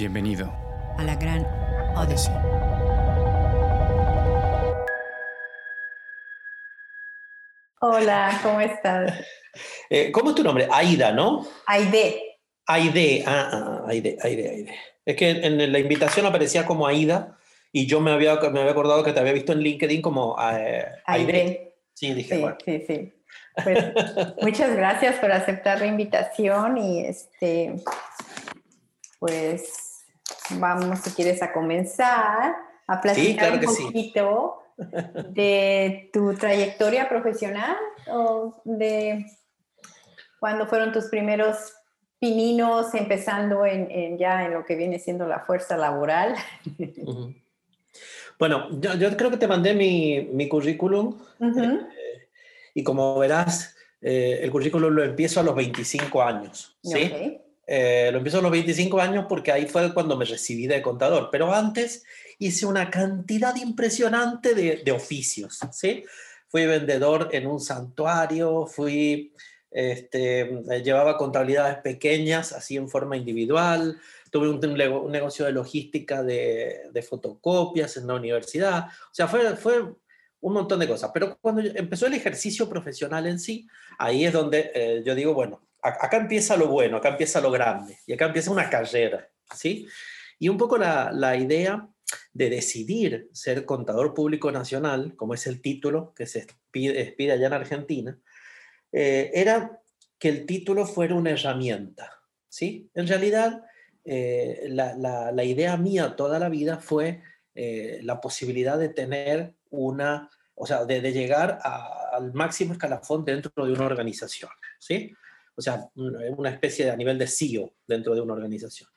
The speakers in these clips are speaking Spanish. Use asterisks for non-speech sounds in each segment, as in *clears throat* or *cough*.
Bienvenido a la gran Odyssey. Hola, ¿cómo estás? *laughs* Eh, ¿Cómo es tu nombre? Aida, ¿no? Aide. Aide, ah, ah, Aide, Aide, Aide. Es que en la invitación aparecía como Aida y yo me había, me había acordado que te había visto en LinkedIn como eh, Aide. Sí, dije, sí, bueno. Sí, sí. Pues, *laughs* muchas gracias por aceptar la invitación y este, pues vamos, si quieres, a comenzar a platicar un poquito de tu trayectoria profesional o de cuándo fueron tus primeros pininos empezando en, ya en lo que viene siendo la fuerza laboral. Bueno, yo, creo que te mandé mi, mi currículum. Eh, y como verás, eh, el currículum lo empiezo a los 25 años, ¿sí? Eh, lo empiezo a los 25 años porque ahí fue cuando me recibí de contador, pero antes hice una cantidad impresionante de, de oficios, ¿sí? Fui vendedor en un santuario, fui, este, llevaba contabilidades pequeñas, así en forma individual, tuve un, negocio de logística de, fotocopias en la universidad, o sea, fue, fue un montón de cosas, pero cuando empezó el ejercicio profesional en sí, ahí es donde eh, yo digo, bueno, acá empieza lo bueno, acá empieza lo grande, y acá empieza una carrera, ¿sí? Y un poco la, idea de decidir ser contador público nacional, como es el título que se pide, pide allá en Argentina, eh, era que el título fuera una herramienta, ¿sí? En realidad, eh, la, idea mía toda la vida fue eh, la posibilidad de tener una, o sea, de, llegar al máximo escalafón dentro de una organización, ¿sí? O sea, una especie de a nivel de CEO dentro de una organización.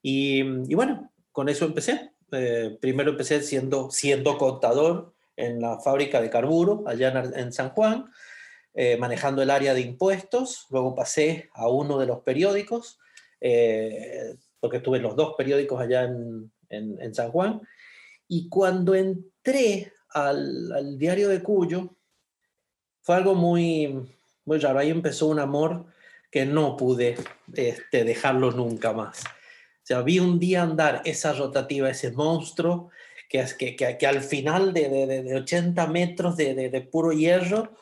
Y, bueno, con eso empecé. Eh, primero empecé siendo, siendo contador en la fábrica de carburo allá en, San Juan, manejando el área de impuestos. Luego pasé a uno de los periódicos, porque estuve en los dos periódicos allá en, en, San Juan. Y cuando entré al, al, diario de Cuyo, fue algo muy, muy raro. Ahí empezó un amor que no pude este, dejarlo nunca más. O sea, vi un día andar esa rotativa, ese monstruo, que, que, que, que al final de, de, de 80 metros de, de, puro hierro,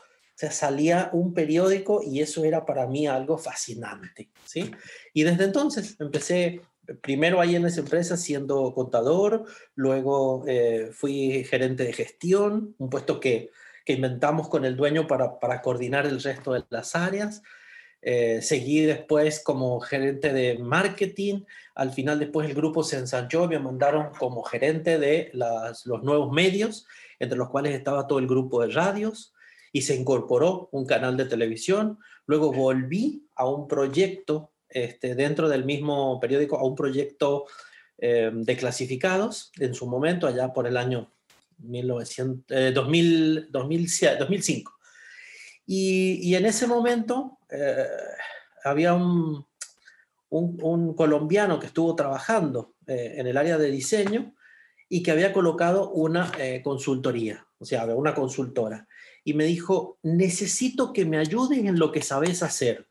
o salía un periódico y eso era para mí algo fascinante, ¿sí? Y desde entonces empecé primero ahí en esa empresa siendo contador, luego eh, fui gerente de gestión, un puesto que, que inventamos con el dueño para, para, coordinar el resto de las áreas. Eh, seguí después como gerente de marketing. Al final después el grupo se ensanchó, me mandaron como gerente de los nuevos medios, entre los cuales estaba todo el grupo de radios, y se incorporó un canal de televisión. Luego volví a un proyecto este, dentro del mismo periódico a un proyecto eh, de clasificados en su momento, allá por el año 1900, 2000, 2005. Y, en ese momento eh, había un, colombiano que estuvo trabajando eh, en el área de diseño y que había colocado una consultoría, o sea, una consultora. Y me dijo, necesito que me ayuden en lo que sabes hacer.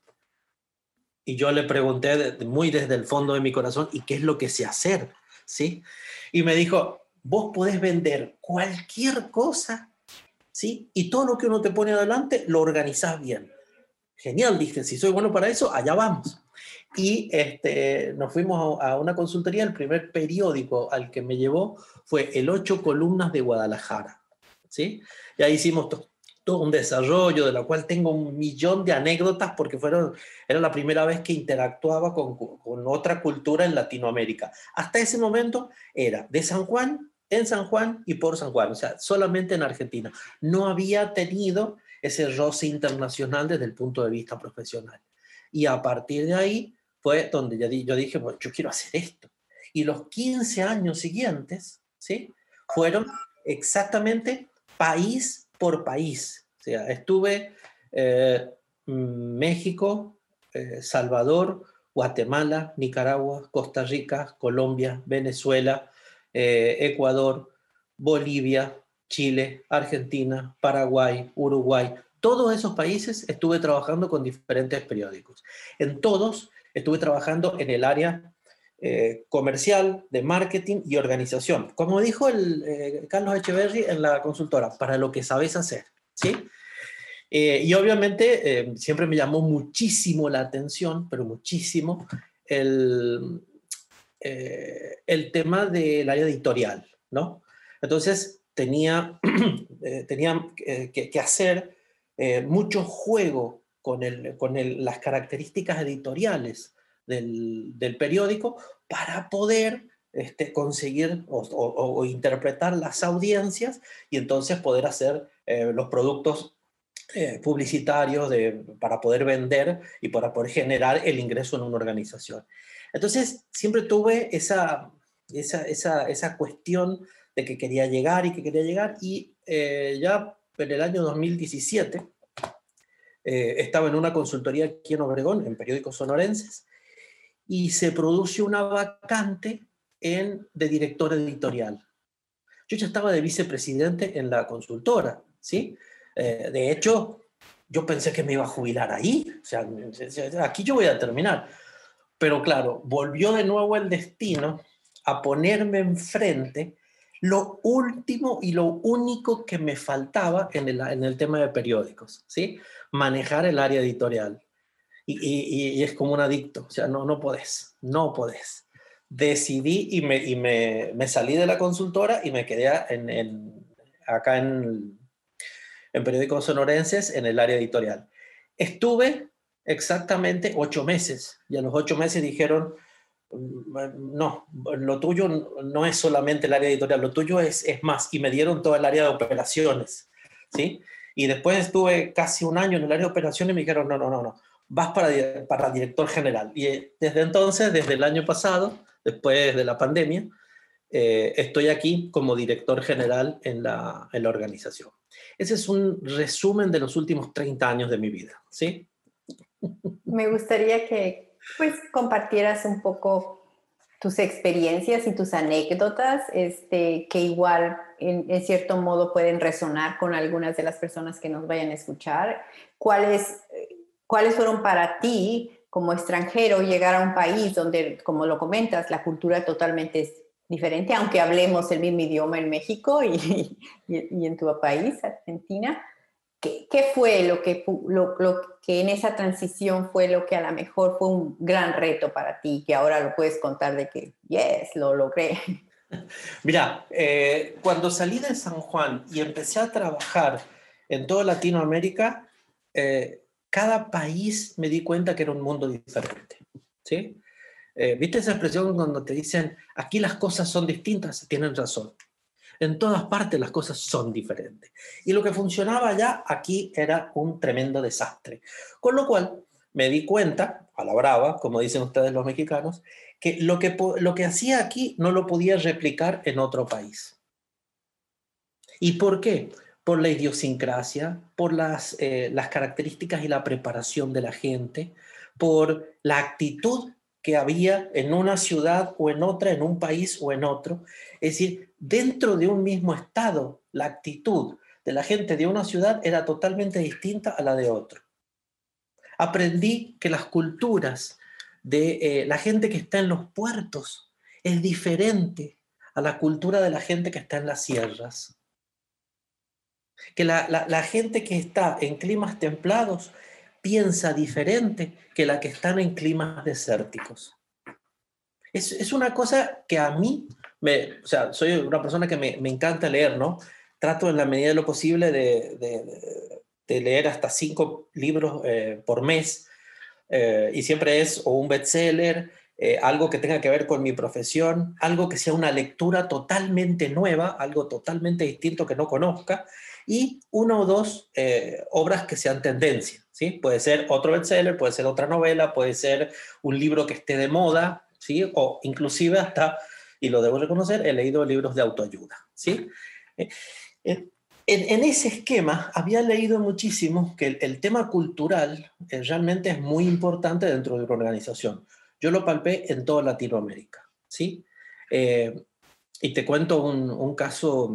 Y yo le pregunté muy desde el fondo de mi corazón, ¿y qué es lo que sé hacer? ¿Sí? Y me dijo, vos podés vender cualquier cosa, ¿sí? Y todo lo que uno te pone adelante, lo organizás bien. Genial, dije, si soy bueno para eso, allá vamos. Y este, nos fuimos a, una consultoría, el primer periódico al que me llevó fue el Ocho Columnas de Guadalajara, ¿sí? Y ahí hicimos todo un desarrollo de la cual tengo un millón de anécdotas porque fueron, era la primera vez que interactuaba con, con, otra cultura en Latinoamérica. Hasta ese momento era de San Juan, en San Juan y por San Juan, o sea, solamente en Argentina. No había tenido ese roce internacional desde el punto de vista profesional. Y a partir de ahí fue donde yo, yo dije, bueno, yo quiero hacer esto. Y los 15 años siguientes, ¿sí? Fueron exactamente país por país. O sea, estuve eh, México, eh, Salvador, Guatemala, Nicaragua, Costa Rica, Colombia, Venezuela, eh, Ecuador, Bolivia, Chile, Argentina, Paraguay, Uruguay. Todos esos países estuve trabajando con diferentes periódicos. En todos estuve trabajando en el área eh, comercial, de marketing y organización. Como dijo el, eh, Carlos Echeverry en la consultora, para lo que sabes hacer, ¿sí? Y obviamente siempre me llamó muchísimo la atención, pero muchísimo, el, el tema del área editorial, ¿no? Entonces tenía, *clears throat* tenía que, que, hacer mucho juego con, el, con las características editoriales del, periódico para poder este, conseguir o, interpretar las audiencias y entonces poder hacer eh, los productos eh, publicitarios de, para poder vender y para poder generar el ingreso en una organización. Entonces, siempre tuve esa, esa, esa, esa cuestión de que quería llegar y que quería llegar y eh, ya en el año 2017 estaba en una consultoría aquí en Obregón, en periódicos sonorenses, y se produce una vacante en, de director editorial. Yo ya estaba de vicepresidente en la consultora, ¿sí? Eh, de hecho, yo pensé que me iba a jubilar ahí, o sea, aquí yo voy a terminar. Pero claro, volvió de nuevo el destino a ponerme enfrente lo último y lo único que me faltaba en el, en el tema de periódicos, ¿sí? Manejar el área editorial y, es como un adicto, o sea, no, no podés, no podés. Decidí y, me, y me, me salí de la consultora y me quedé en, acá en, en Periódicos Sonorenses en el área editorial. Estuve exactamente ocho meses y a los ocho meses dijeron, mm, no, lo tuyo no es solamente el área editorial, lo tuyo es, es más, y me dieron todo el área de operaciones, ¿sí? Y después estuve casi un año en el área de operaciones y me dijeron, no, no, no, no, vas para, para director general. Y eh, desde entonces, desde el año pasado, después de la pandemia, eh, estoy aquí como director general en la, en la, organización. Ese es un resumen de los últimos 30 años de mi vida, ¿sí? Me gustaría que pues compartieras un poco tus experiencias y tus anécdotas, este, que igual en, cierto modo pueden resonar con algunas de las personas que nos vayan a escuchar. ¿Cuál es ¿Cuáles fueron para ti como extranjero llegar a un país donde, como lo comentas, la cultura totalmente es diferente, aunque hablemos el mismo idioma en México y, y, en tu país, Argentina? ¿Qué, fue lo que, en esa transición fue lo que a lo mejor fue un gran reto para ti, que ahora lo puedes contar de que, yes, lo logré? *laughs* Mira, eh, cuando salí de San Juan y empecé a trabajar en toda Latinoamérica, eh, cada país me di cuenta que era un mundo diferente. Eh, ¿Viste esa expresión cuando te dicen, aquí las cosas son distintas? Tienen razón. En todas partes las cosas son diferentes. Y lo que funcionaba allá, aquí era un tremendo desastre. Con lo cual, me di cuenta, a la brava, como dicen ustedes los mexicanos, que lo que, lo que hacía aquí no lo podía replicar en otro país. ¿Y por qué? por la idiosincrasia, por las, eh, las características y la preparación de la gente, por la actitud que había en una ciudad o en otra, en un país o en otro. Es decir, dentro de un mismo estado, la actitud de la gente de una ciudad era totalmente distinta a la de otro. Aprendí que las culturas de eh, la gente que está en los puertos es diferente a la cultura de la gente que está en las sierras que la, gente que está en climas templados piensa diferente que la que están en climas desérticos. Es, una cosa que a mí, me, o sea, soy una persona que me, encanta leer, ¿no? Trato en la medida de lo posible de, leer hasta cinco libros eh, por mes eh, y siempre es o un bestseller, eh, algo que tenga que ver con mi profesión, algo que sea una lectura totalmente nueva, algo totalmente distinto que no conozca y una o dos obras que sean tendencia, ¿sí? Puede ser otro bestseller, puede ser otra novela, puede ser un libro que esté de moda, ¿sí? O inclusive hasta, y lo debo reconocer, he leído libros de autoayuda, ¿sí? Eh, en, ese esquema había leído muchísimo que el, tema cultural eh, realmente es muy importante dentro de una organización. Yo lo palpé en toda Latinoamérica, ¿sí? y te cuento un, un, caso,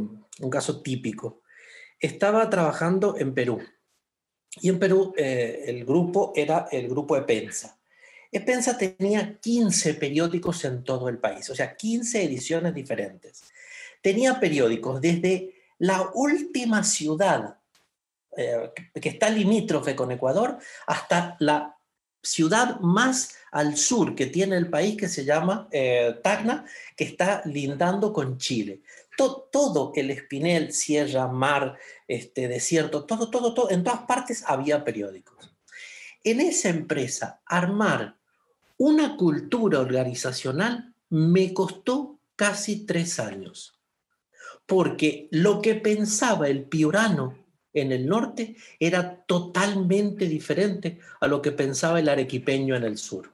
un caso típico estaba trabajando en Perú. Y en Perú eh, el grupo era el grupo de Pensa. Epensa tenía 15 periódicos en todo el país, o sea, 15 ediciones diferentes. Tenía periódicos desde la última ciudad eh, que está limítrofe con Ecuador hasta la ciudad más al sur que tiene el país, que se llama eh, Tacna, que está lindando con Chile. todo el Espinel, Sierra, Mar, este, Desierto, todo, todo, todo, en todas partes había periódicos. En esa empresa, armar una cultura organizacional me costó casi tres años, porque lo que pensaba el piurano en el norte era totalmente diferente a lo que pensaba el arequipeño en el sur.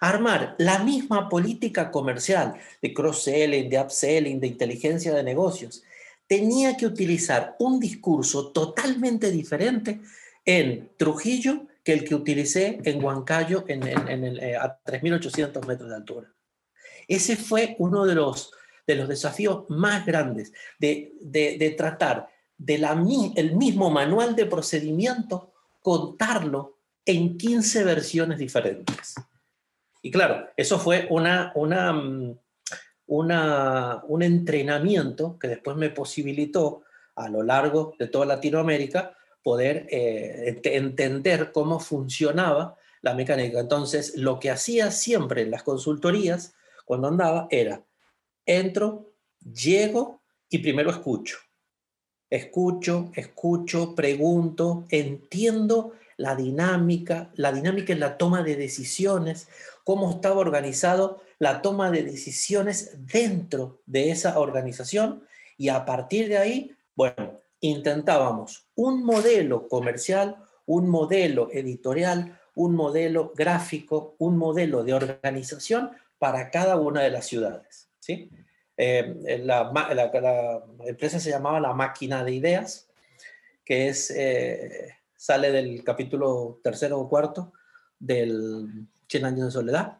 Armar la misma política comercial de cross-selling, de upselling, de inteligencia de negocios, tenía que utilizar un discurso totalmente diferente en Trujillo que el que utilicé en Huancayo en, eh, a 3.800 metros de altura. Ese fue uno de los, de los desafíos más grandes, de, de tratar el mismo manual de procedimiento, contarlo en 15 versiones diferentes. Y claro, eso fue una, una, mm, una, un entrenamiento que después me posibilitó a lo largo de toda Latinoamérica poder eh, entender cómo funcionaba la mecánica. Entonces, lo que hacía siempre en las consultorías, cuando andaba, era, entro, llego y primero escucho escucho, escucho, pregunto, entiendo la dinámica, la dinámica en la toma de decisiones, cómo estaba organizado la toma de decisiones dentro de esa organización y a partir de ahí, bueno, intentábamos un modelo comercial, un modelo editorial, un modelo gráfico, un modelo de organización para cada una de las ciudades, ¿sí? Eh, la, empresa se llamaba La Máquina de Ideas, que es, eh, sale del capítulo tercero o cuarto del 100 años de soledad,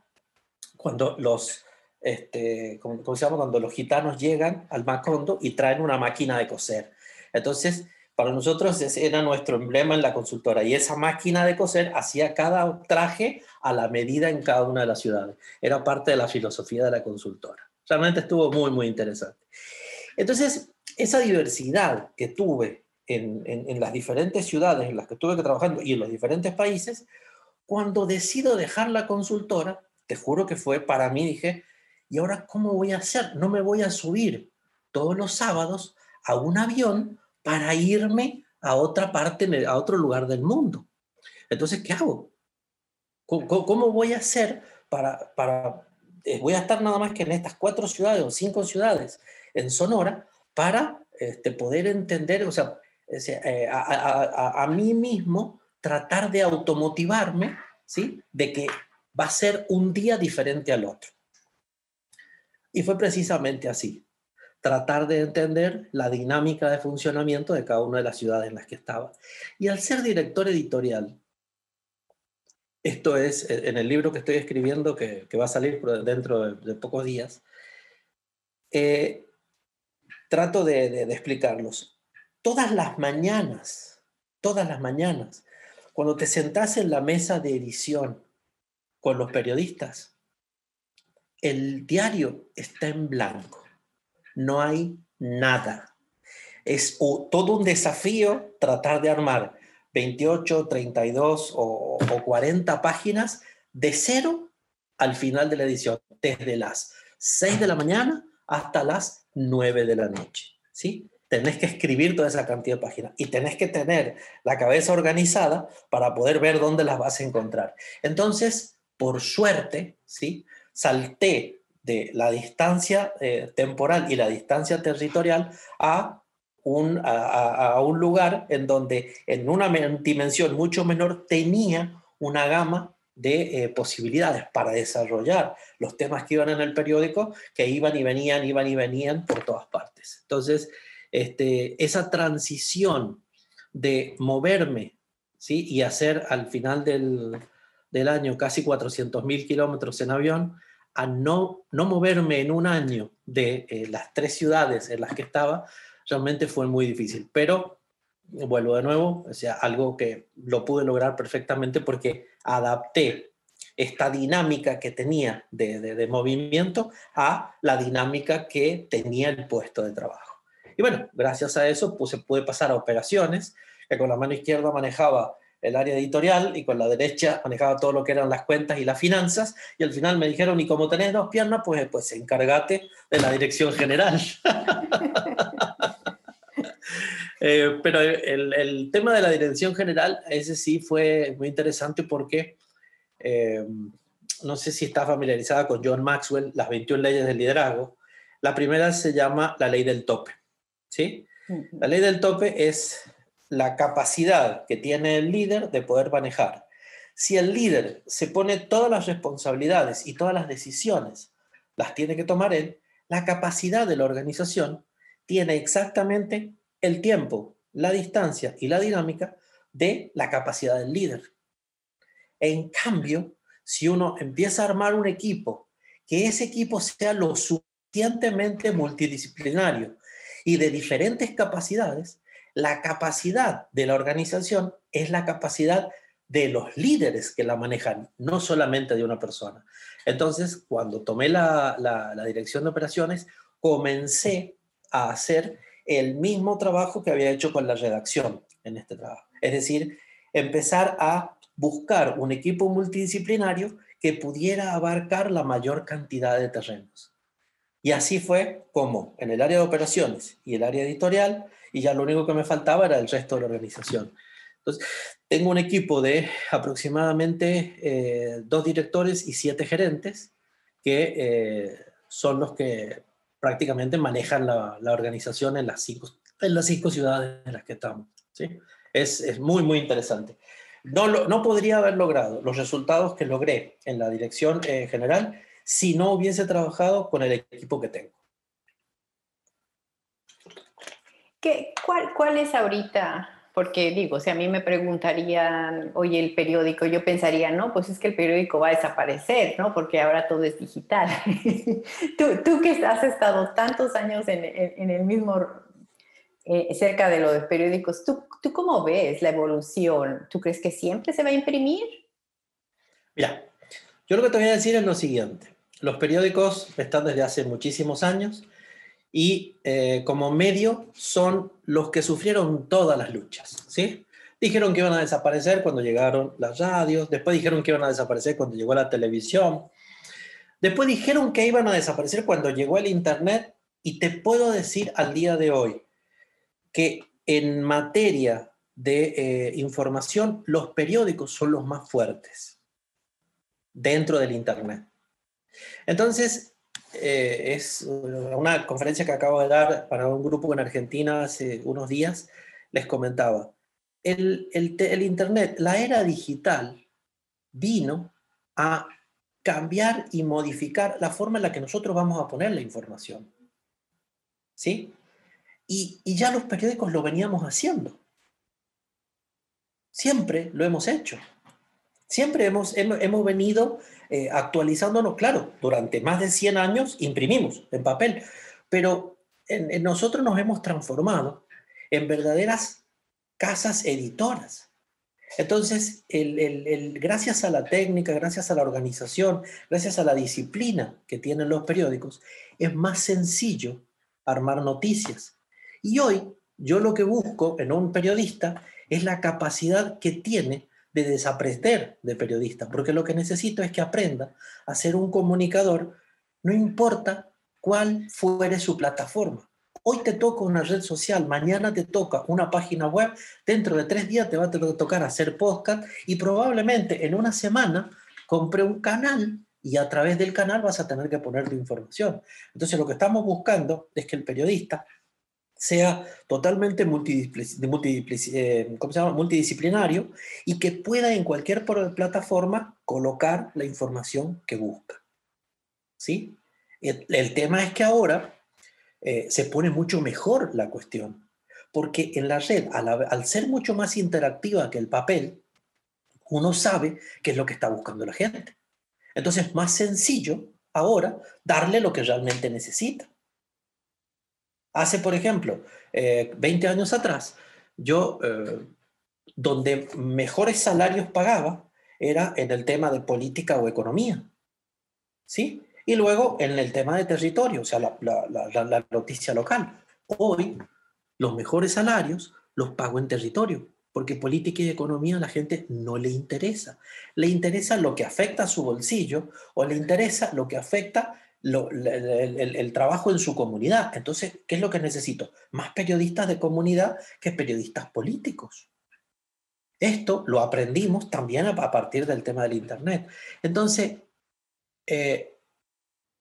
cuando los, este, ¿cómo? Cuando los gitanos llegan al Macondo y traen una máquina de coser. Entonces, para nosotros ese era nuestro emblema en la consultora y esa máquina de coser hacía cada traje a la medida en cada una de las ciudades. Era parte de la filosofía de la consultora. Realmente estuvo muy, muy interesante. Entonces, esa diversidad que tuve en, en, las diferentes ciudades en las que estuve trabajando y en los diferentes países, cuando decido dejar la consultora, te juro que fue para mí, dije, ¿y ahora cómo voy a hacer? No me voy a subir todos los sábados a un avión para irme a otra parte, a otro lugar del mundo. Entonces, ¿qué hago? ¿Cómo, voy a hacer para, eh, voy a estar nada más que en estas cuatro ciudades o cinco ciudades en Sonora para este, poder entender, o sea, eh, a, mí mismo tratar de automotivarme, ¿sí? De que va a ser un día diferente al otro. Y fue precisamente así, tratar de entender la dinámica de funcionamiento de cada una de las ciudades en las que estaba. Y al ser director editorial, esto es eh, en el libro que estoy escribiendo, que, va a salir dentro de, pocos días. Eh, trato de, explicarlos. Todas las mañanas, todas las mañanas, cuando te sentás en la mesa de edición con los periodistas, el diario está en blanco. No hay nada. Es todo un desafío tratar de armar 28, 32 o, 40 páginas de cero al final de la edición, desde las 6 de la mañana hasta las 9 de la noche. ¿sí? Tenés que escribir toda esa cantidad de páginas y tenés que tener la cabeza organizada para poder ver dónde las vas a encontrar. Entonces, por suerte, ¿sí? salté de la distancia eh, temporal y la distancia territorial a un, a, un lugar en donde en una dimensión mucho menor tenía una gama de eh, posibilidades para desarrollar los temas que iban en el periódico, que iban y venían, iban y venían por todas partes. Entonces, este, esa transición de moverme ¿sí? y hacer al final del, del año casi 400.000 kilómetros en avión, a no, no moverme en un año de eh, las tres ciudades en las que estaba, realmente fue muy difícil. Pero vuelvo de nuevo, o sea, algo que lo pude lograr perfectamente porque adapté esta dinámica que tenía de, de, movimiento a la dinámica que tenía el puesto de trabajo. Y bueno, gracias a eso pues, se puede pasar a operaciones, que con la mano izquierda manejaba el área editorial y con la derecha manejaba todo lo que eran las cuentas y las finanzas. Y al final me dijeron, y como tenés dos piernas, pues, pues encárgate de la dirección general. *laughs* Eh, pero el, el, tema de la dirección general, ese sí fue muy interesante porque eh, no sé si está familiarizada con John Maxwell, las 21 leyes del liderazgo. La primera se llama la ley del tope. ¿sí? La ley del tope es la capacidad que tiene el líder de poder manejar. Si el líder se pone todas las responsabilidades y todas las decisiones, las tiene que tomar él, la capacidad de la organización tiene exactamente el tiempo, la distancia y la dinámica de la capacidad del líder. En cambio, si uno empieza a armar un equipo, que ese equipo sea lo suficientemente multidisciplinario y de diferentes capacidades, la capacidad de la organización es la capacidad de los líderes que la manejan, no solamente de una persona. Entonces, cuando tomé la, dirección de operaciones, comencé a hacer el mismo trabajo que había hecho con la redacción en este trabajo. Es decir, empezar a buscar un equipo multidisciplinario que pudiera abarcar la mayor cantidad de terrenos. Y así fue como en el área de operaciones y el área editorial y ya lo único que me faltaba era el resto de la organización. Entonces, tengo un equipo de aproximadamente eh, dos directores y siete gerentes que eh, son los que prácticamente manejan la, la, organización en las, cinco, en las cinco ciudades en las que estamos. ¿sí? Es, es muy, muy interesante. No, no podría haber logrado los resultados que logré en la dirección eh, general si no hubiese trabajado con el equipo que tengo. ¿Qué, cuál, ¿Cuál es ahorita? Porque digo, si a mí me preguntarían, oye, el periódico, yo pensaría, no, pues es que el periódico va a desaparecer, ¿no? Porque ahora todo es digital. *laughs* tú, tú, que has estado tantos años en, en, el mismo, eh, cerca de los periódicos, ¿tú, ¿tú cómo ves la evolución? ¿Tú crees que siempre se va a imprimir? Mira, yo lo que te voy a decir es lo siguiente. Los periódicos están desde hace muchísimos años y eh, como medio son los que sufrieron todas las luchas, ¿sí? Dijeron que iban a desaparecer cuando llegaron las radios, después dijeron que iban a desaparecer cuando llegó la televisión, después dijeron que iban a desaparecer cuando llegó el Internet y te puedo decir al día de hoy que en materia de eh, información los periódicos son los más fuertes dentro del Internet. Entonces, eh, es una conferencia que acabo de dar para un grupo en Argentina hace unos días, les comentaba, el, el, Internet, la era digital, vino a cambiar y modificar la forma en la que nosotros vamos a poner la información. ¿Sí? Y, y ya los periódicos lo veníamos haciendo. Siempre lo hemos hecho. Siempre hemos, hemos, venido eh, actualizándonos, claro, durante más de 100 años imprimimos en papel, pero nosotros nos hemos transformado en verdaderas casas editoras. Entonces, gracias a la técnica, gracias a la organización, gracias a la disciplina que tienen los periódicos, es más sencillo armar noticias. Y hoy yo lo que busco en un periodista es la capacidad que tiene de desaprender de periodista, porque lo que necesito es que aprenda a ser un comunicador, no importa cuál fuere su plataforma. Hoy te toca una red social, mañana te toca una página web, dentro de tres días te va a tocar hacer podcast y probablemente en una semana compre un canal y a través del canal vas a tener que poner tu información. Entonces lo que estamos buscando es que el periodista sea totalmente eh, multidisciplinario y que pueda en cualquier plataforma colocar la información que busca. ¿Sí? El, tema es que ahora eh, se pone mucho mejor la cuestión, porque en la red, al, al ser mucho más interactiva que el papel, uno sabe qué es lo que está buscando la gente. Entonces es más sencillo ahora darle lo que realmente necesita. Hace, por ejemplo, 20 eh, años atrás, yo, eh, donde mejores salarios pagaba, era en el tema de política o economía. ¿Sí? Y luego en el tema de territorio, o sea, la, la noticia local. Hoy, los mejores salarios los pago en territorio, porque política y economía a la gente no le interesa. Le interesa lo que afecta a su bolsillo o le interesa lo que afecta el, trabajo en su comunidad. Entonces, ¿qué es lo que necesito? Más periodistas de comunidad que periodistas políticos. Esto lo aprendimos también a, partir del tema del Internet. Entonces, eh,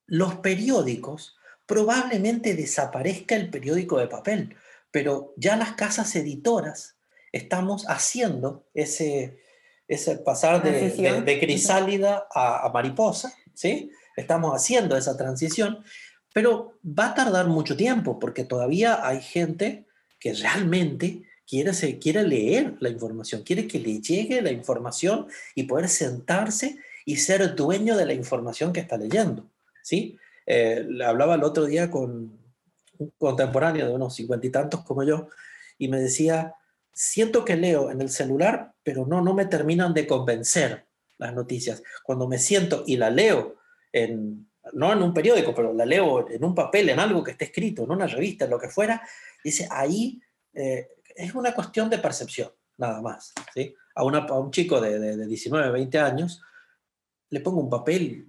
los periódicos, probablemente desaparezca el periódico de papel, pero ya las casas editoras estamos haciendo ese, ese pasar de, crisálida a, a, mariposa, ¿sí? Estamos haciendo esa transición, pero va a tardar mucho tiempo porque todavía hay gente que realmente quiere, se, quiere leer la información, quiere que le llegue la información y poder sentarse y ser dueño de la información que está leyendo, ¿sí? Eh, hablaba el otro día con un contemporáneo de unos cincuenta y tantos como yo y me decía, siento que leo en el celular, pero no, no me terminan de convencer las noticias. Cuando me siento y la leo, en, no en un periódico, pero la leo en un papel, en algo que esté escrito, en una revista, en lo que fuera, dice, ahí eh, es una cuestión de percepción, nada más. ¿sí? A, una, a un chico de, de, de 19, 20 años, le pongo un papel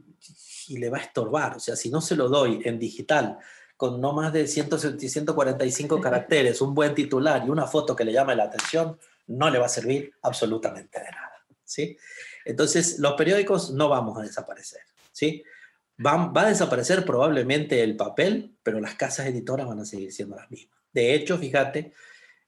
y le va a estorbar. O sea, si no se lo doy en digital, con no más de 145 *laughs* caracteres, un buen titular y una foto que le llame la atención, no le va a servir absolutamente de nada. ¿sí? Entonces, los periódicos no vamos a desaparecer. ¿sí? Va, va a desaparecer probablemente el papel, pero las casas editoras van a seguir siendo las mismas. De hecho, fíjate,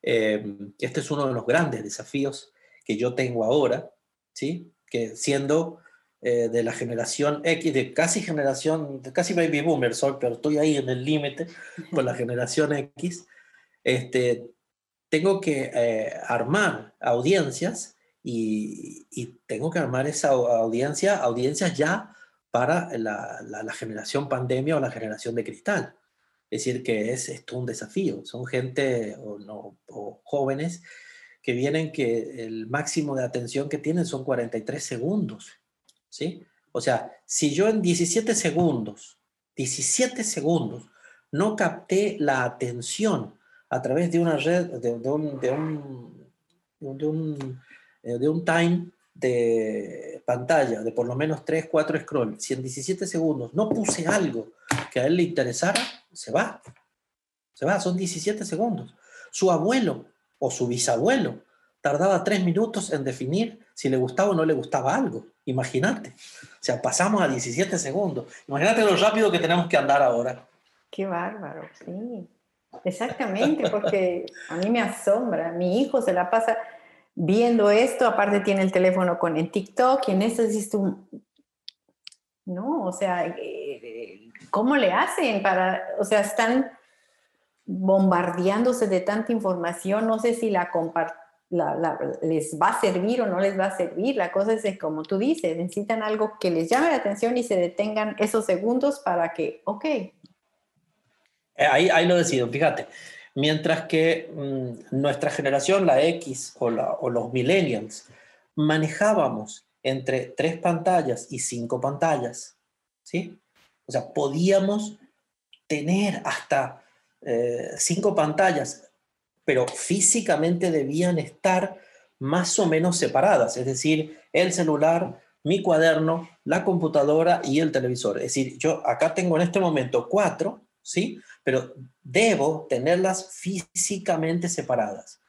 eh, este es uno de los grandes desafíos que yo tengo ahora, ¿sí? que siendo eh, de la generación X, de casi generación, de casi baby boomer soy, pero estoy ahí en el límite con la generación X, este, tengo que eh, armar audiencias y, y, tengo que armar esa audiencia, audiencias ya para la, la, generación pandemia o la generación de cristal. Es decir, que es esto un desafío. Son gente o, no, o jóvenes que vienen que el máximo de atención que tienen son 43 segundos ¿sí? O sea, si yo en 17 segundos, 17 segundos, no capté la atención a través de una red, de, de, un, de, un, eh, de un time de pantalla de por lo menos 3, 4 scroll, si en 17 segundos no puse algo que a él le interesara, se va. Se va, son 17 segundos. Su abuelo o su bisabuelo tardaba 3 minutos en definir si le gustaba o no le gustaba algo. Imagínate. O sea, pasamos a 17 segundos. Imagínate lo rápido que tenemos que andar ahora. Qué bárbaro, sí. Exactamente, porque a mí me asombra. Mi hijo se la pasa viendo esto, aparte tiene el teléfono con el TikTok y en existe un... No, o sea, eh, ¿cómo le hacen para, o sea, están bombardeándose de tanta información, no sé si la les va a servir o no les va a servir. La cosa es, como tú dices, necesitan algo que les llame la atención y se detengan esos segundos para que, ok. Eh, ahí, ahí lo decido, fíjate. Mientras que mm, nuestra generación, la X o, los millennials, manejábamos entre tres pantallas y cinco pantallas, ¿sí? O sea, podíamos tener hasta eh, cinco pantallas pero físicamente debían estar más o menos separadas, es decir, el celular, mi cuaderno, la computadora y el televisor. Es decir, yo acá tengo en este momento cuatro, ¿sí? Pero debo tenerlas físicamente separadas.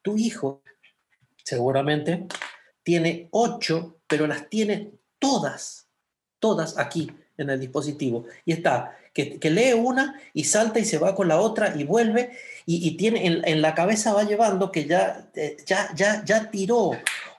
Tu hijo seguramente tiene ocho, pero las tiene todas, todas aquí en el dispositivo. Y está, que, lee una y salta y se va con la otra y vuelve y, tiene en, la cabeza va llevando que ya, eh, ya, ya, ya tiró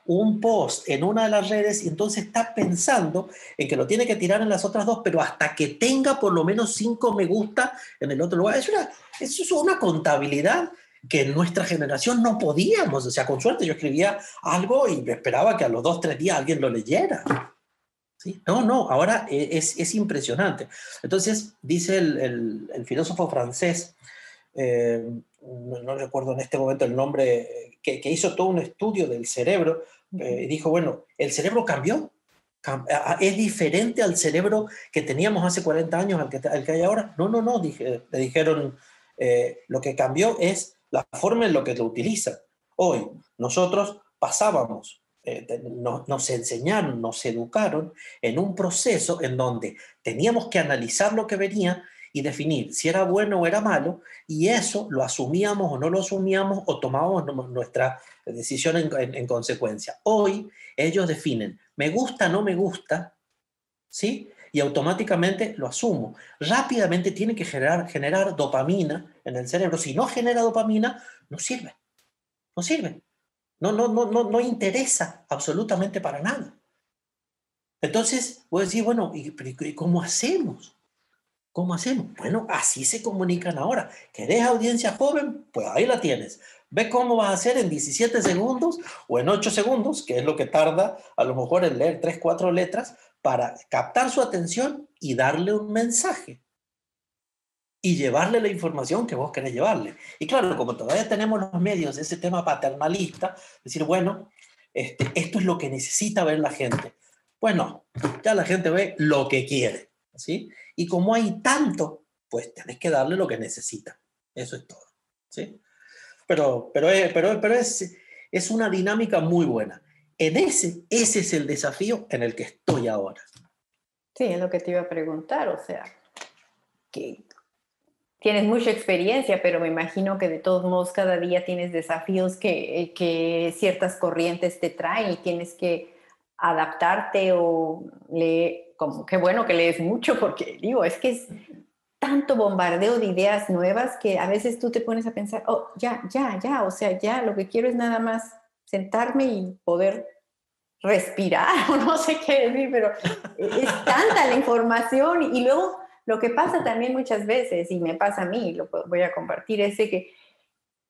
un post en una de las redes y entonces está pensando en que lo tiene que tirar en las otras dos, pero hasta que tenga por lo menos cinco me gusta en el otro lugar. Es una, es una contabilidad que en nuestra generación no podíamos. O sea, con suerte yo escribía algo y esperaba que a los dos, tres días alguien lo leyera. ¿Sí? No, no, ahora e, es, es impresionante. Entonces, dice el, el filósofo francés eh, no, recuerdo en este momento el nombre, que, hizo todo un estudio del cerebro Eh, dijo, bueno, ¿el cerebro cambió? ¿Es diferente al cerebro que teníamos hace 40 años al que, al que hay ahora? No, no, no, dije, le dijeron, eh, lo que cambió es la forma en la que lo utilizan. Hoy nosotros pasábamos, eh, nos enseñaron, nos educaron en un proceso en donde teníamos que analizar lo que venía y definir si era bueno o era malo, y eso lo asumíamos o no lo asumíamos o tomábamos nuestra decisión en, consecuencia. Hoy ellos definen, me gusta, no me gusta, ¿sí? Y automáticamente lo asumo. Rápidamente tiene que generar, generar dopamina en el cerebro. Si no genera dopamina, no sirve. No sirve. No, no, no, no, no interesa absolutamente para nada. Entonces, voy a decir, bueno, ¿y cómo hacemos? ¿Cómo hacemos? Bueno, así se comunican ahora. ¿Querés audiencia joven? Pues ahí la tienes. Ve cómo vas a hacer en 17 segundos o en 8 segundos, que es lo que tarda a lo mejor en leer 3, 4 letras, para captar su atención y darle un mensaje. Y llevarle la información que vos querés llevarle. Y claro, como todavía tenemos los medios ese tema paternalista, decir, bueno, este, esto es lo que necesita ver la gente. Bueno, ya la gente ve lo que quiere. ¿sí? Y como hay tanto, pues tenés que darle lo que necesita. Eso es todo. ¿sí? Pero, pero, pero, pero es, es una dinámica muy buena. En ese, ese es el desafío en el que estoy ahora. Sí, es lo que te iba a preguntar, o sea, que tienes mucha experiencia, pero me imagino que de todos modos cada día tienes desafíos que, que ciertas corrientes te traen y tienes que adaptarte o leer, como qué bueno que lees mucho, porque digo, es que es tanto bombardeo de ideas nuevas que a veces tú te pones a pensar, oh, ya, ya, ya, o sea, ya, lo que quiero es nada más sentarme y poder respirar, o *laughs* no sé qué decir, pero es tanta la información. Y luego lo que pasa también muchas veces, y me pasa a mí, lo voy a compartir, es que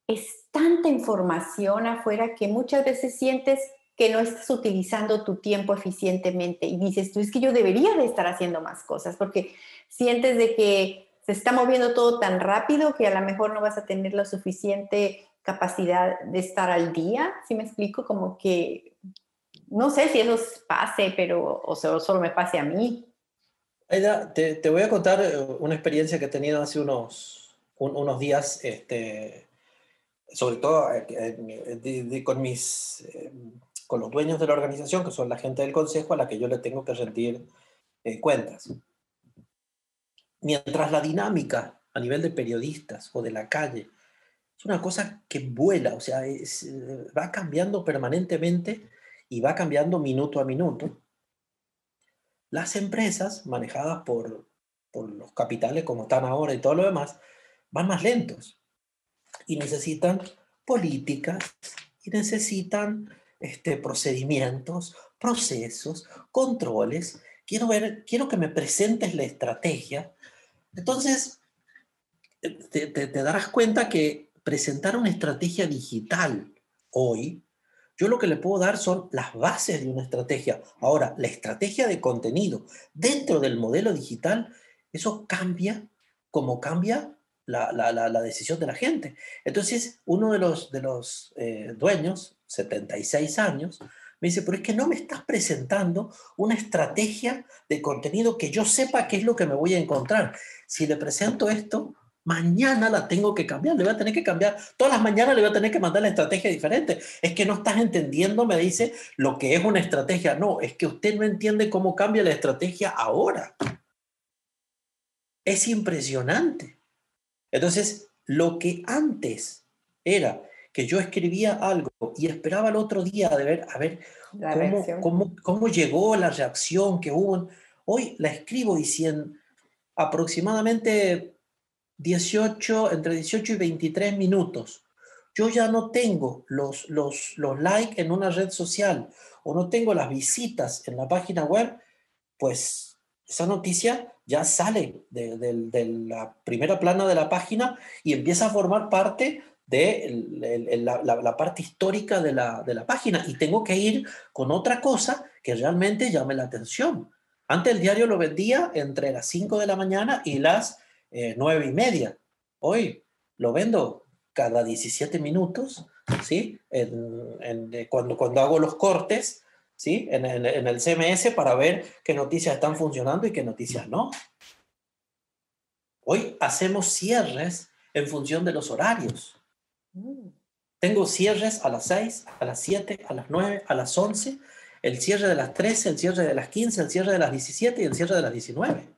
es tanta información afuera que muchas veces sientes que no estás utilizando tu tiempo eficientemente y dices, tú es que yo debería de estar haciendo más cosas porque sientes de que se está moviendo todo tan rápido que a lo mejor no vas a tener la suficiente capacidad de estar al día, si me explico? Como que no sé si eso pase, pero o solo me pase a mí. Te, te, voy a contar eh, una experiencia que he tenido hace unos, unos días, este, sobre todo eh, con mis eh, con los dueños de la organización, que son la gente del consejo a la que yo le tengo que rendir eh, cuentas. Mientras la dinámica a nivel de periodistas o de la calle es una cosa que vuela, o sea, eh, va cambiando permanentemente y va cambiando minuto a minuto. Las empresas manejadas por, por los capitales como están ahora y todo lo demás, van más lentos y necesitan políticas y necesitan este, procedimientos, procesos, controles. Quiero ver, quiero que me presentes la estrategia. Entonces, eh, te, darás cuenta que presentar una estrategia digital hoy, yo lo que le puedo dar son las bases de una estrategia. Ahora, la estrategia de contenido dentro del modelo digital, eso cambia como cambia la, la, la, decisión de la gente. Entonces, uno de los, de los eh, dueños 76 años, me dice, pero es que no me estás presentando una estrategia de contenido que yo sepa qué es lo que me voy a encontrar. Si le presento esto, mañana la tengo que cambiar, le voy a tener que cambiar. Todas las mañanas le voy a tener que mandar la estrategia diferente. Es que no estás entendiendo, me dice, lo que es una estrategia. No, es que usted no entiende cómo cambia la estrategia ahora. Es impresionante. Entonces, lo que antes era que yo escribía algo y esperaba el otro día de ver, a ver cómo, cómo, cómo, llegó la reacción que hubo. Hoy la escribo y si en aproximadamente 18, entre 18 y 23 minutos, yo ya no tengo los, los, los likes en una red social o no tengo las visitas en la página web, pues esa noticia ya sale de, de la primera plana de la página y empieza a formar parte de la, parte histórica de la, página y tengo que ir con otra cosa que realmente llame la atención. Antes el diario lo vendía entre las 5 de la mañana y las eh, 9 y media. Hoy lo vendo cada 17 minutos ¿sí? cuando, cuando hago los cortes, ¿sí? En, en, el CMS para ver qué noticias están funcionando y qué noticias no. Hoy hacemos cierres en función de los horarios. Tengo cierres a las 6, a las 7, a las 9, a las 11, el cierre de las 13, el cierre de las 15, el cierre de las 17 y el cierre de las 19.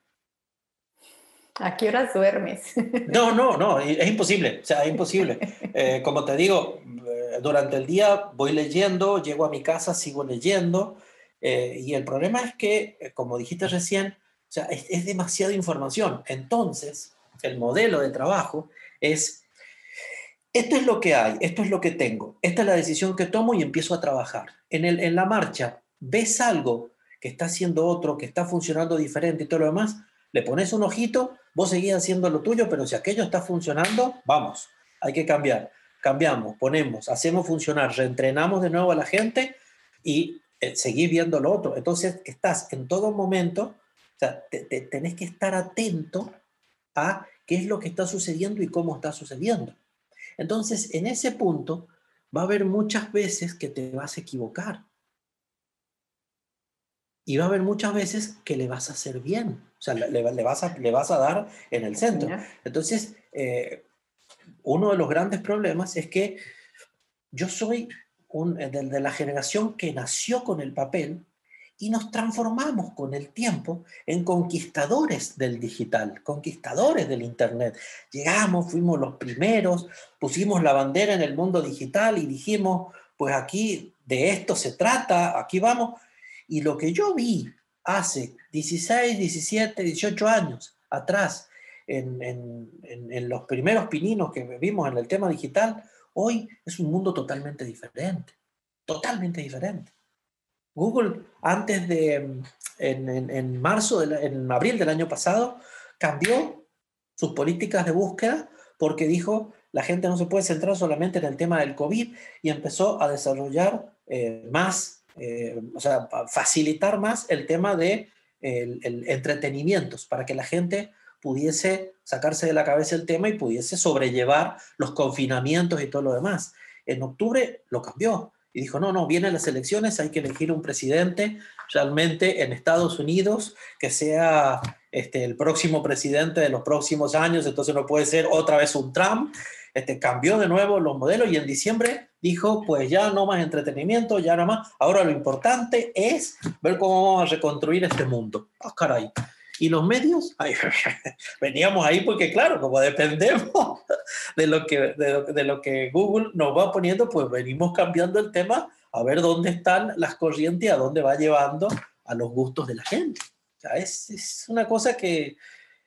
¿A qué horas duermes? *laughs* No, no, no, es imposible, o sea, es imposible. Eh, como te digo, eh, durante el día voy leyendo, llego a mi casa, sigo leyendo, eh, y el problema es que, como dijiste recién, o sea, es, es demasiada información. Entonces, el modelo de trabajo es esto es lo que hay, esto es lo que tengo, esta es la decisión que tomo y empiezo a trabajar. En, el, en la marcha, ves algo que está haciendo otro, que está funcionando diferente y todo lo demás, le pones un ojito, vos seguís haciendo lo tuyo, pero si aquello está funcionando, vamos, hay que cambiar. Cambiamos, ponemos, hacemos funcionar, reentrenamos de nuevo a la gente y eh, seguís viendo lo otro. Entonces, estás en todo momento, o sea, tenés que estar atento a qué es lo que está sucediendo y cómo está sucediendo. Entonces, en ese punto, va a haber muchas veces que te vas a equivocar. Y va a haber muchas veces que le vas a hacer bien. O sea, le, vas, a, le vas a dar en el centro. Entonces, eh, uno de los grandes problemas es que yo soy un, de la generación que nació con el papel y nos transformamos con el tiempo en conquistadores del digital, conquistadores del Internet. Llegamos, fuimos los primeros, pusimos la bandera en el mundo digital y dijimos, pues aquí de esto se trata, aquí vamos. Y lo que yo vi hace 16, 17, 18 años atrás, en, en, en, los primeros pininos que vimos en el tema digital, hoy es un mundo totalmente diferente, totalmente diferente. Google antes de, en, marzo, en abril del año pasado, cambió sus políticas de búsqueda porque dijo, la gente no se puede centrar solamente en el tema del COVID y empezó a desarrollar eh, más, eh, o sea, facilitar más el tema de el, entretenimientos para que la gente pudiese sacarse de la cabeza el tema y pudiese sobrellevar los confinamientos y todo lo demás. En octubre lo cambió y dijo, no, no, vienen las elecciones, hay que elegir un presidente realmente en Estados Unidos que sea este, el próximo presidente de los próximos años, entonces no puede ser otra vez un Trump. Este, cambió de nuevo los modelos y en diciembre dijo, pues ya no más entretenimiento, ya nada más, ahora lo importante es ver cómo vamos a reconstruir este mundo. Ah, caray. Y los medios, *laughs* veníamos ahí porque claro, como dependemos de lo, que, de, lo que Google nos va poniendo, pues venimos cambiando el tema a ver dónde están las corrientes y a dónde va llevando a los gustos de la gente. O sea, es, es una cosa que,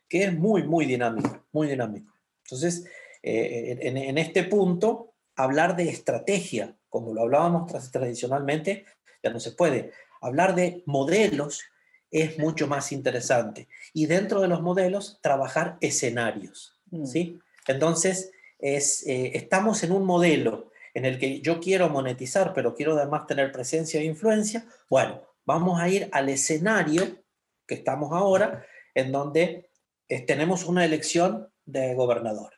que, es muy, muy dinámico, muy dinámico. Entonces, eh, en, en, este punto, hablar de estrategia, como lo hablábamos tradicionalmente, ya no se puede. Hablar de modelos es mucho más interesante. Y dentro de los modelos, trabajar escenarios. Mm. ¿sí? Entonces, es, eh, estamos en un modelo en el que yo quiero monetizar, pero quiero además tener presencia e influencia. Bueno, vamos a ir al escenario que estamos ahora, en donde eh, tenemos una elección de gobernador.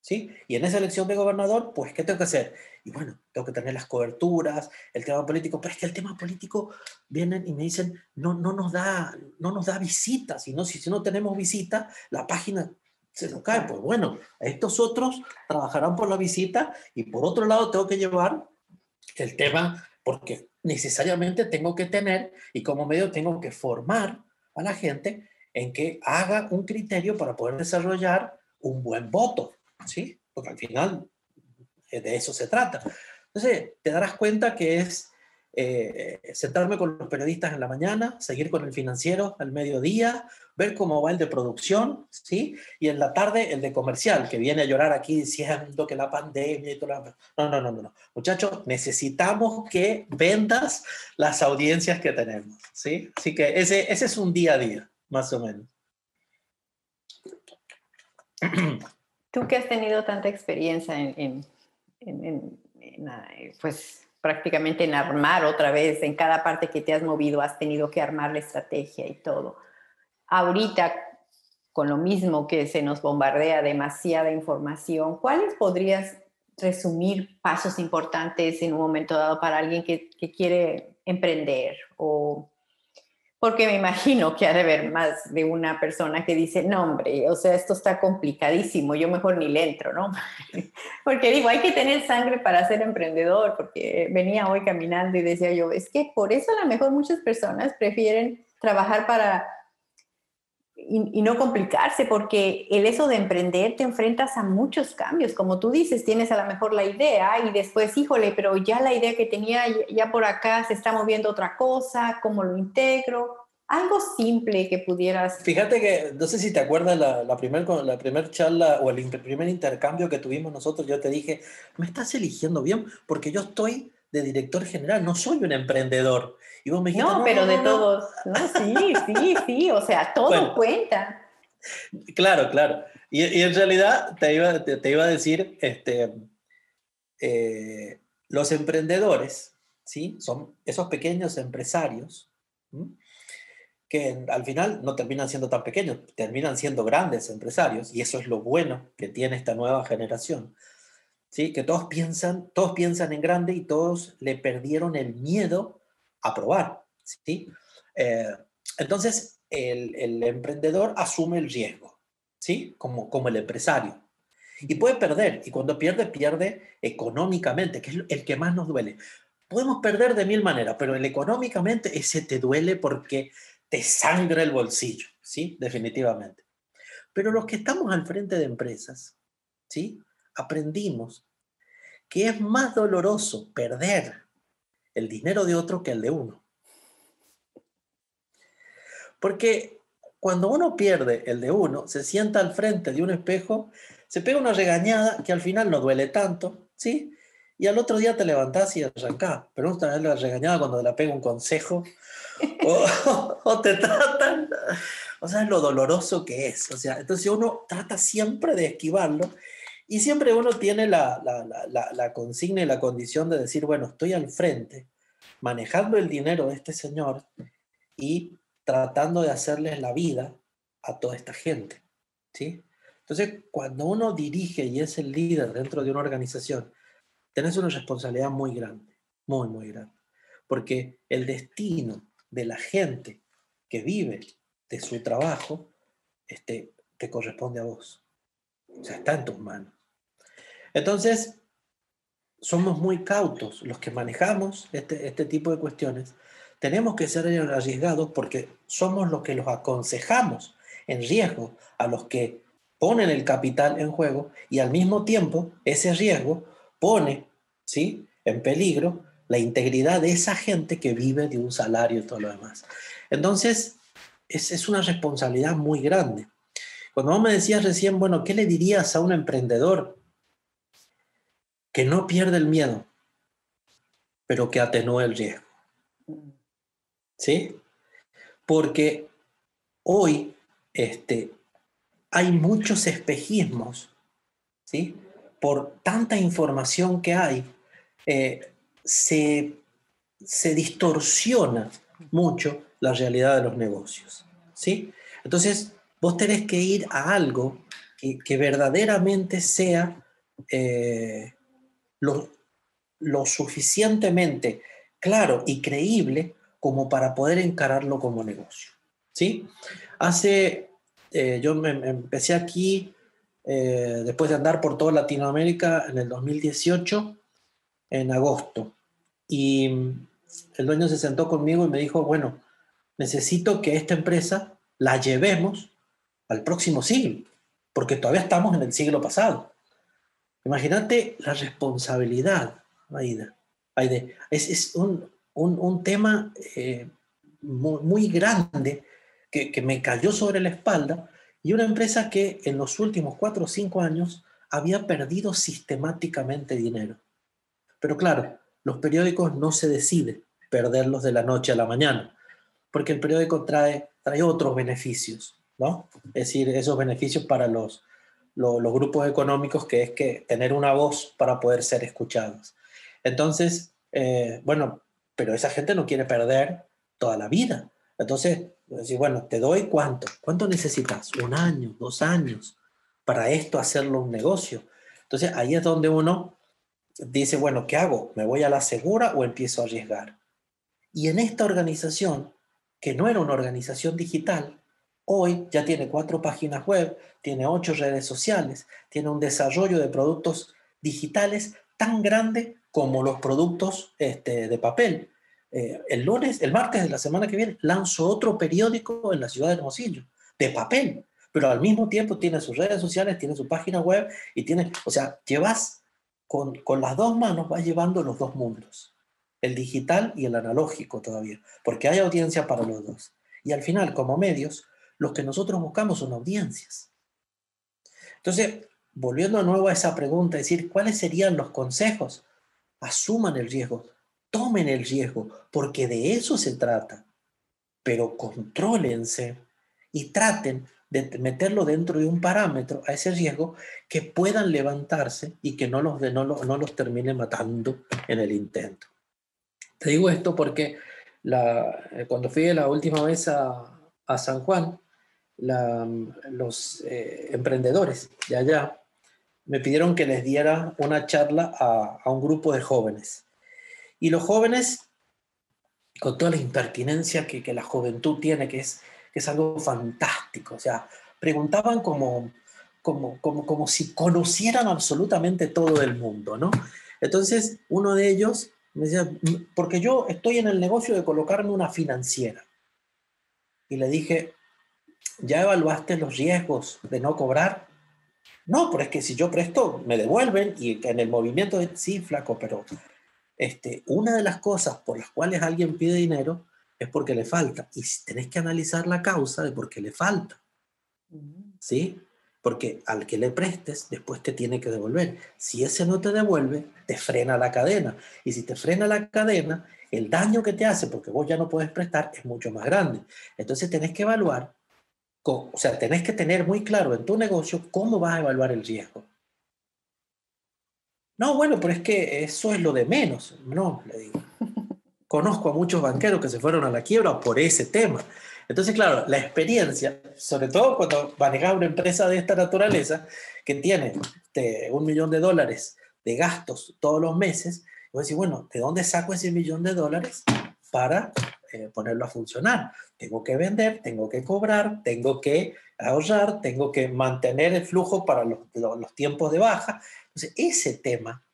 ¿sí? Y en esa elección de gobernador, pues, ¿qué tengo que hacer? Y bueno, tengo que tener las coberturas, el tema político, pero es que el tema político vienen y me dicen, no, no, nos, da, no nos da visitas, y no, si, si no tenemos visita, la página se nos cae. Pues bueno, estos otros trabajarán por la visita y por otro lado tengo que llevar el tema, porque necesariamente tengo que tener y como medio tengo que formar a la gente en que haga un criterio para poder desarrollar un buen voto. ¿sí? Porque al final de eso se trata. Entonces, te darás cuenta que es eh, sentarme con los periodistas en la mañana, seguir con el financiero al mediodía, ver cómo va el de producción, ¿sí? Y en la tarde el de comercial, que viene a llorar aquí diciendo que la pandemia y todo lo No, no, no, no, no. Muchachos, necesitamos que vendas las audiencias que tenemos, ¿sí? Así que ese, ese es un día a día, más o menos. Tú que has tenido tanta experiencia en, pues prácticamente en armar otra vez, en cada parte que te has movido, has tenido que armar la estrategia y todo. Ahorita, con lo mismo que se nos bombardea demasiada información, ¿cuáles podrías resumir pasos importantes en un momento dado para alguien que, que quiere emprender o porque me imagino que ha de haber más de una persona que dice, no, hombre, o sea, esto está complicadísimo, yo mejor ni le entro, ¿no? *laughs* porque digo, hay que tener sangre para ser emprendedor, porque venía hoy caminando y decía yo, es que por eso a lo mejor muchas personas prefieren trabajar para y, no complicarse, porque el eso de emprender te enfrentas a muchos cambios. Como tú dices, tienes a lo mejor la idea y después, híjole, pero ya la idea que tenía, ya por acá se está moviendo otra cosa, ¿cómo lo integro? Algo simple que pudieras... Fíjate que, no sé si te acuerdas la, la primera la primer charla o el primer intercambio que tuvimos nosotros, yo te dije, me estás eligiendo bien porque yo estoy de director general, no soy un emprendedor. Y vos me dijiste, no, pero de todos, no, sí, sí, sí, o sea, todo cuenta. Claro, claro. Y, y, en realidad te iba, te, iba a decir, este, eh, los emprendedores, ¿sí? Son esos pequeños empresarios que al final no terminan siendo tan pequeños, terminan siendo grandes empresarios, y eso es lo bueno que tiene esta nueva generación, ¿sí? que todos piensan, todos piensan en grande y todos le perdieron el miedo a probar. ¿sí? Eh, entonces, el, emprendedor asume el riesgo, ¿sí? como, como el empresario. Y puede perder, y cuando pierde, pierde económicamente, que es el que más nos duele. Podemos perder de mil maneras, pero el económicamente ese te duele porque te sangra el bolsillo, ¿sí? Definitivamente. Pero los que estamos al frente de empresas, ¿sí? Aprendimos que es más doloroso perder el dinero de otro que el de uno. Porque cuando uno pierde el de uno, se sienta al frente de un espejo, se pega una regañada que al final no duele tanto, ¿sí? Y al otro día te levantás y arrancás. Pero no la regañada cuando te la pega un consejo *laughs* o, o, te tratan. O sea, es lo doloroso que es. O sea, entonces uno trata siempre de esquivarlo y siempre uno tiene la, la, consigna y la condición de decir, bueno, estoy al frente, manejando el dinero de este señor y tratando de hacerles la vida a toda esta gente. ¿sí? Entonces, cuando uno dirige y es el líder dentro de una organización, tenés una responsabilidad muy grande, muy, muy grande. Porque el destino de la gente que vive de su trabajo este, te corresponde a vos. O sea, está en tus manos. Entonces, somos muy cautos los que manejamos este, este tipo de cuestiones. Tenemos que ser arriesgados porque somos los que los aconsejamos en riesgo a los que ponen el capital en juego y al mismo tiempo ese riesgo pone ¿sí? en peligro la integridad de esa gente que vive de un salario y todo lo demás. Entonces, es, es una responsabilidad muy grande. Cuando vos me decías recién, bueno, ¿qué le dirías a un emprendedor que no pierde el miedo, pero que atenúe el riesgo. ¿Sí? Porque hoy este, hay muchos espejismos, ¿sí? Por tanta información que hay, eh, se, se distorsiona mucho la realidad de los negocios, ¿sí? Entonces, vos tenés que ir a algo que, verdaderamente sea eh, lo, suficientemente claro y creíble como para poder encararlo como negocio. ¿sí? Hace, eh, yo me, empecé aquí eh, después de andar por toda Latinoamérica en el 2018, en agosto, y el dueño se sentó conmigo y me dijo, bueno, necesito que esta empresa la llevemos al próximo siglo, porque todavía estamos en el siglo pasado. Imagínate la responsabilidad, Aida. Es, es un, un, tema eh, muy, grande que, que, me cayó sobre la espalda y una empresa que en los últimos cuatro o cinco años había perdido sistemáticamente dinero. Pero claro, los periódicos no se deciden perderlos de la noche a la mañana, porque el periódico trae, trae otros beneficios, ¿no? Es decir, esos beneficios para los, los grupos económicos, que es que tener una voz para poder ser escuchados. Entonces, eh, bueno, pero esa gente no quiere perder toda la vida. Entonces, bueno, te doy cuánto. ¿Cuánto necesitas? Un año, dos años para esto hacerlo un negocio. Entonces, ahí es donde uno dice, bueno, ¿qué hago? ¿Me voy a la segura o empiezo a arriesgar? Y en esta organización, que no era una organización digital, hoy ya tiene cuatro páginas web, tiene ocho redes sociales, tiene un desarrollo de productos digitales tan grande como los productos este, de papel. Eh, el lunes, el martes de la semana que viene, lanzo otro periódico en la ciudad de Hermosillo, de papel, pero al mismo tiempo tiene sus redes sociales, tiene su página web y tiene, o sea, llevas con, con las dos manos, vas llevando los dos mundos, el digital y el analógico todavía, porque hay audiencia para los dos. Y al final, como medios, los que nosotros buscamos son audiencias. Entonces, volviendo de nuevo a esa pregunta, decir, ¿cuáles serían los consejos? Asuman el riesgo, tomen el riesgo, porque de eso se trata. Pero contrólense y traten de meterlo dentro de un parámetro a ese riesgo que puedan levantarse y que no los, no, no los termine matando en el intento. Te digo esto porque eh, cuando fui la última vez a San Juan, la, los eh, emprendedores de allá me pidieron que les diera una charla a, un grupo de jóvenes. Y los jóvenes, con toda la impertinencia que, que la juventud tiene, que es que es algo fantástico. O sea, preguntaban como, como, como, como si conocieran absolutamente todo el mundo, ¿no? Entonces, uno de ellos me decía, porque yo estoy en el negocio de colocarme una financiera. Y le dije, ¿ya evaluaste los riesgos de no cobrar? No, pero es que si yo presto, me devuelven y en el movimiento de, sí, flaco, pero este, una de las cosas por las cuales alguien pide dinero es porque le falta. Y tenés que analizar la causa de por qué le falta. ¿Sí? Porque al que le prestes, después te tiene que devolver. Si ese no te devuelve, te frena la cadena. Y si te frena la cadena, el daño que te hace porque vos ya no puedes prestar es mucho más grande. Entonces tenés que evaluar, o sea, tenés que tener muy claro en tu negocio cómo vas a evaluar el riesgo. No, bueno, pero es que eso es lo de menos. No, le digo. *laughs* Conozco a muchos banqueros que se fueron a la quiebra por ese tema. Entonces, claro, la experiencia, sobre todo cuando manejas una empresa de esta naturaleza, que tiene este, un millón de dólares de gastos todos los meses, vos decís, bueno, ¿de dónde saco ese millón de dólares para eh, ponerlo a funcionar? Tengo que vender, tengo que cobrar, tengo que ahorrar, tengo que mantener el flujo para los, los tiempos de baja. Entonces, ese tema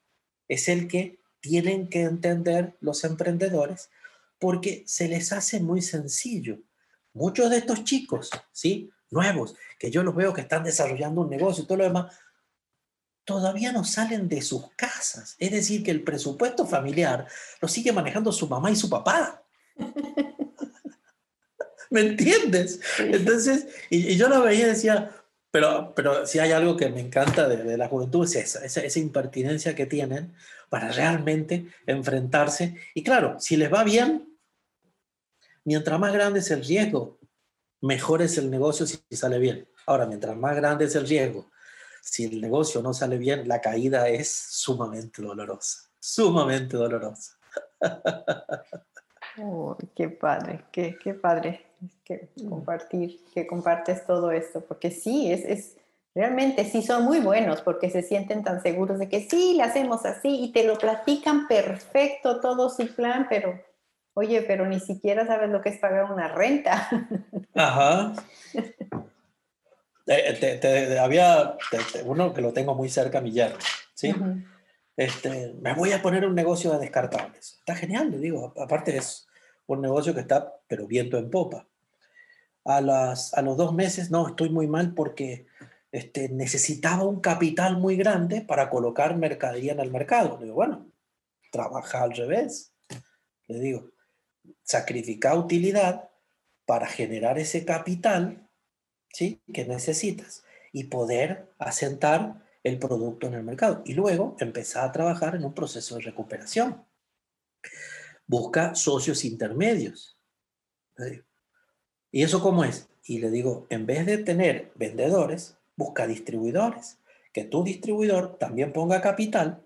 es el que tienen que entender los emprendedores porque se les hace muy sencillo. Muchos de estos chicos, ¿sí? Nuevos, que yo los veo que están desarrollando un negocio y todo lo demás, todavía no salen de sus casas. Es decir, que el presupuesto familiar lo sigue manejando su mamá y su papá. *laughs* ¿Me entiendes? Entonces, y, yo lo veía y decía, pero, pero si hay algo que me encanta de, la juventud es esa, esa, esa impertinencia que tienen, para realmente enfrentarse. Y claro, si les va bien, mientras más grande es el riesgo, mejor es el negocio si sale bien. Ahora, mientras más grande es el riesgo, si el negocio no sale bien, la caída es sumamente dolorosa, sumamente dolorosa. *laughs* qué padre, qué, qué padre que compartir, que compartes todo esto, porque sí, es, es Realmente sí son muy buenos porque se sienten tan seguros de que sí, le hacemos así y te lo platican perfecto todo su plan, pero oye, pero ni siquiera sabes lo que es pagar una renta. *laughs* Ajá. te, había uno que lo tengo muy cerca, mi yerno, ¿sí? este, me voy a poner un negocio de descartables. Está genial, le digo. Aparte es un negocio que está, pero viento en popa. A, las, a los dos meses, no, estoy muy mal porque este, necesitaba un capital muy grande para colocar mercadería en el mercado. Le digo, bueno, trabaja al revés. Le digo, sacrifica utilidad para generar ese capital ¿sí? que necesitas y poder asentar el producto en el mercado. Y luego empezar a trabajar en un proceso de recuperación. Busca socios intermedios. ¿Y eso cómo es? Y le digo, en vez de tener vendedores, busca distribuidores, que tu distribuidor también ponga capital,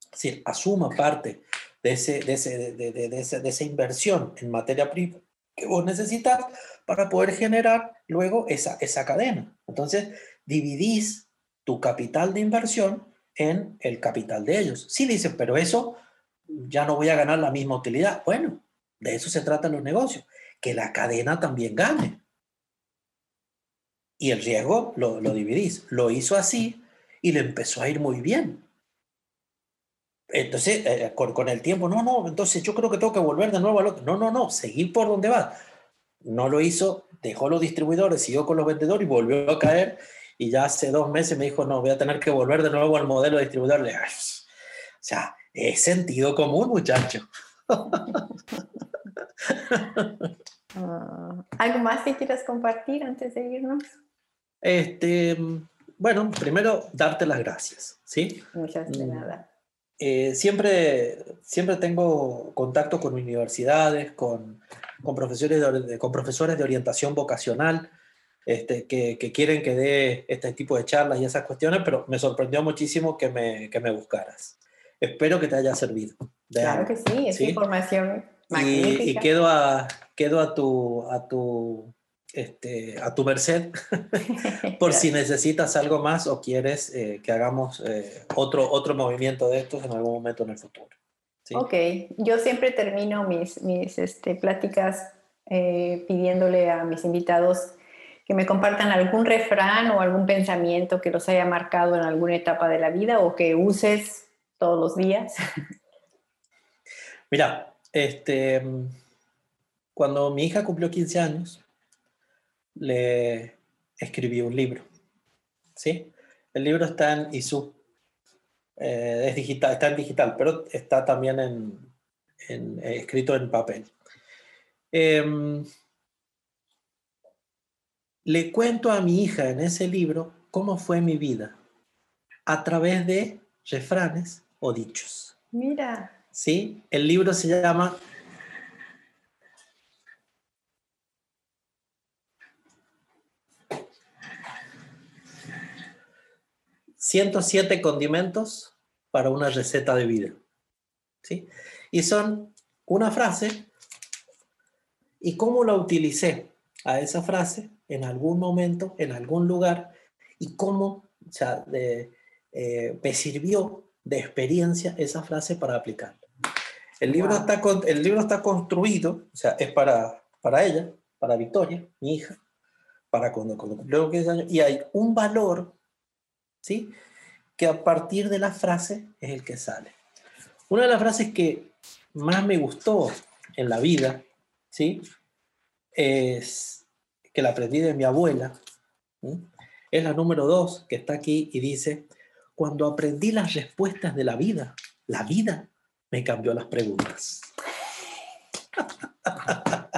es decir, asuma parte de, ese, de, ese, de, de, de esa inversión en materia prima que vos necesitas para poder generar luego esa, esa cadena. Entonces, dividís tu capital de inversión en el capital de ellos. Sí dicen, pero eso ya no voy a ganar la misma utilidad. Bueno, de eso se tratan los negocios, que la cadena también gane. Y el riesgo lo, lo dividís. Lo hizo así y le empezó a ir muy bien. Entonces, eh, con, el tiempo, no, no, entonces yo creo que tengo que volver de nuevo al otro. No, no, no, seguir por donde va. No lo hizo, dejó los distribuidores, siguió con los vendedores y volvió a caer. Y ya hace dos meses me dijo, no, voy a tener que volver de nuevo al modelo de distribuidor. o sea, es sentido común, muchacho. Ah, ¿Algo más que quieras compartir antes de irnos? Este, bueno, primero, darte las gracias, ¿sí? Muchas de mm. nada. Eh, siempre, siempre tengo contacto con universidades, con, con profesores, de, con profesores de orientación vocacional este, que, que, quieren que dé este tipo de charlas y esas cuestiones, pero me sorprendió muchísimo que me, que me buscaras. Espero que te haya servido. Claro que sí, es información magnífica. Y, y, quedo, a, quedo a, tu, a, tu, este, a tu merced *laughs* por si necesitas algo más o quieres eh, que hagamos eh, otro, otro movimiento de estos en algún momento en el futuro. Ok, yo siempre termino mis, mis este, pláticas eh, pidiéndole a mis invitados que me compartan algún refrán o algún pensamiento que los haya marcado en alguna etapa de la vida o que uses todos los días. Mira, este, cuando mi hija cumplió 15 años, le escribí un libro. ¿sí? El libro está en ISU. Eh, es digital, está en digital, pero está también en, eh, escrito en papel. Em, le cuento a mi hija en ese libro cómo fue mi vida a través de refranes o dichos. Mira. ¿Sí? El libro se llama 107 condimentos para una receta de vida. ¿Sí? Y son una frase y cómo la utilicé a esa frase en algún momento, en algún lugar, y cómo o sea, eh, me sirvió de experiencia esa frase para aplicarla. El libro, está, el libro está construido, o sea, es para, para ella, para Victoria, mi hija, para cuando, cuando cumplió 15 años, y hay un valor ¿sí? Que a partir de la frase es el que sale. Una de las frases que más me gustó en la vida, ¿sí? Es que la aprendí de mi abuela, es la número dos que está aquí y dice, cuando aprendí las respuestas de la vida, la vida me cambió las preguntas. *laughs*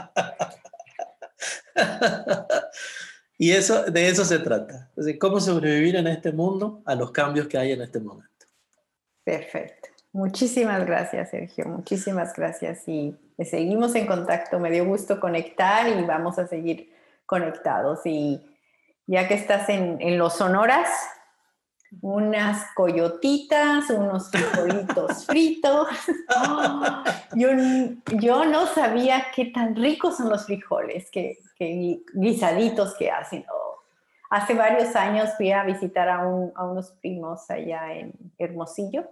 Y eso, de eso se trata. cómo sobrevivir en este mundo a los cambios que hay en este momento. Perfecto. Muchísimas gracias, Sergio. Muchísimas gracias. Y seguimos en contacto. Me dio gusto conectar y vamos a seguir conectados. Y ya que estás en, en los Sonoras, unas coyotitas, unos *laughs* frijolitos fritos. yo, yo, no sabía qué tan ricos son los frijoles, que, guisaditos que hacen. hace varios años fui a visitar a, unos primos allá en Hermosillo.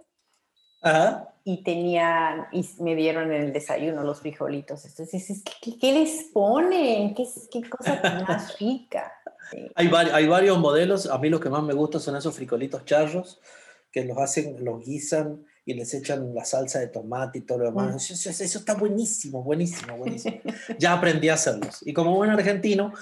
Y tenían, y me dieron en el desayuno los frijolitos. Entonces, ¿qué, les ponen? ¿Qué, qué cosa tan más *laughs* rica? Hay, hay, varios modelos, a mí lo que más me gusta son esos frijolitos charros, que los hacen, los guisan y les echan la salsa de tomate y todo lo demás. Mm. Eso, eso, está buenísimo, buenísimo, buenísimo. ya aprendí a hacerlos. Y como buen argentino,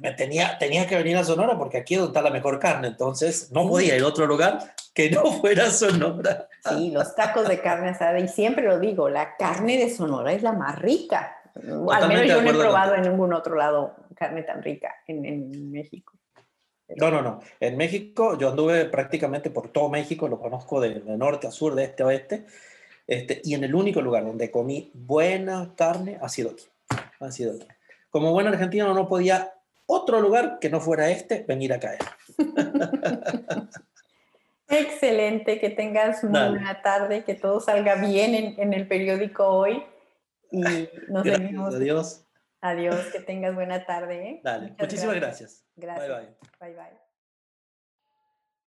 me tenía, tenía que venir a Sonora porque aquí es donde está la mejor carne, entonces no podía ir a otro lugar que no fuera Sonora. Sí, los tacos de carne asada, y siempre lo digo, la carne de Sonora es la más rica. Al menos yo no he probado en ningún otro lado carne tan rica en, en México. No, no, no. En México yo anduve prácticamente por todo México, lo conozco de, norte a sur, de este a oeste, este, y en el único lugar donde comí buena carne ha sido aquí. Ha sido aquí. Como buen argentino no podía otro lugar que no fuera este venir a caer. *laughs* Excelente, que tengas una buena tarde, que todo salga bien en, en el periódico hoy y *laughs* nos vemos. Adiós. Adiós, que tengas buena tarde. ¿eh? Dale, muchísimas gracias. Gracias. Bye bye. Bye bye.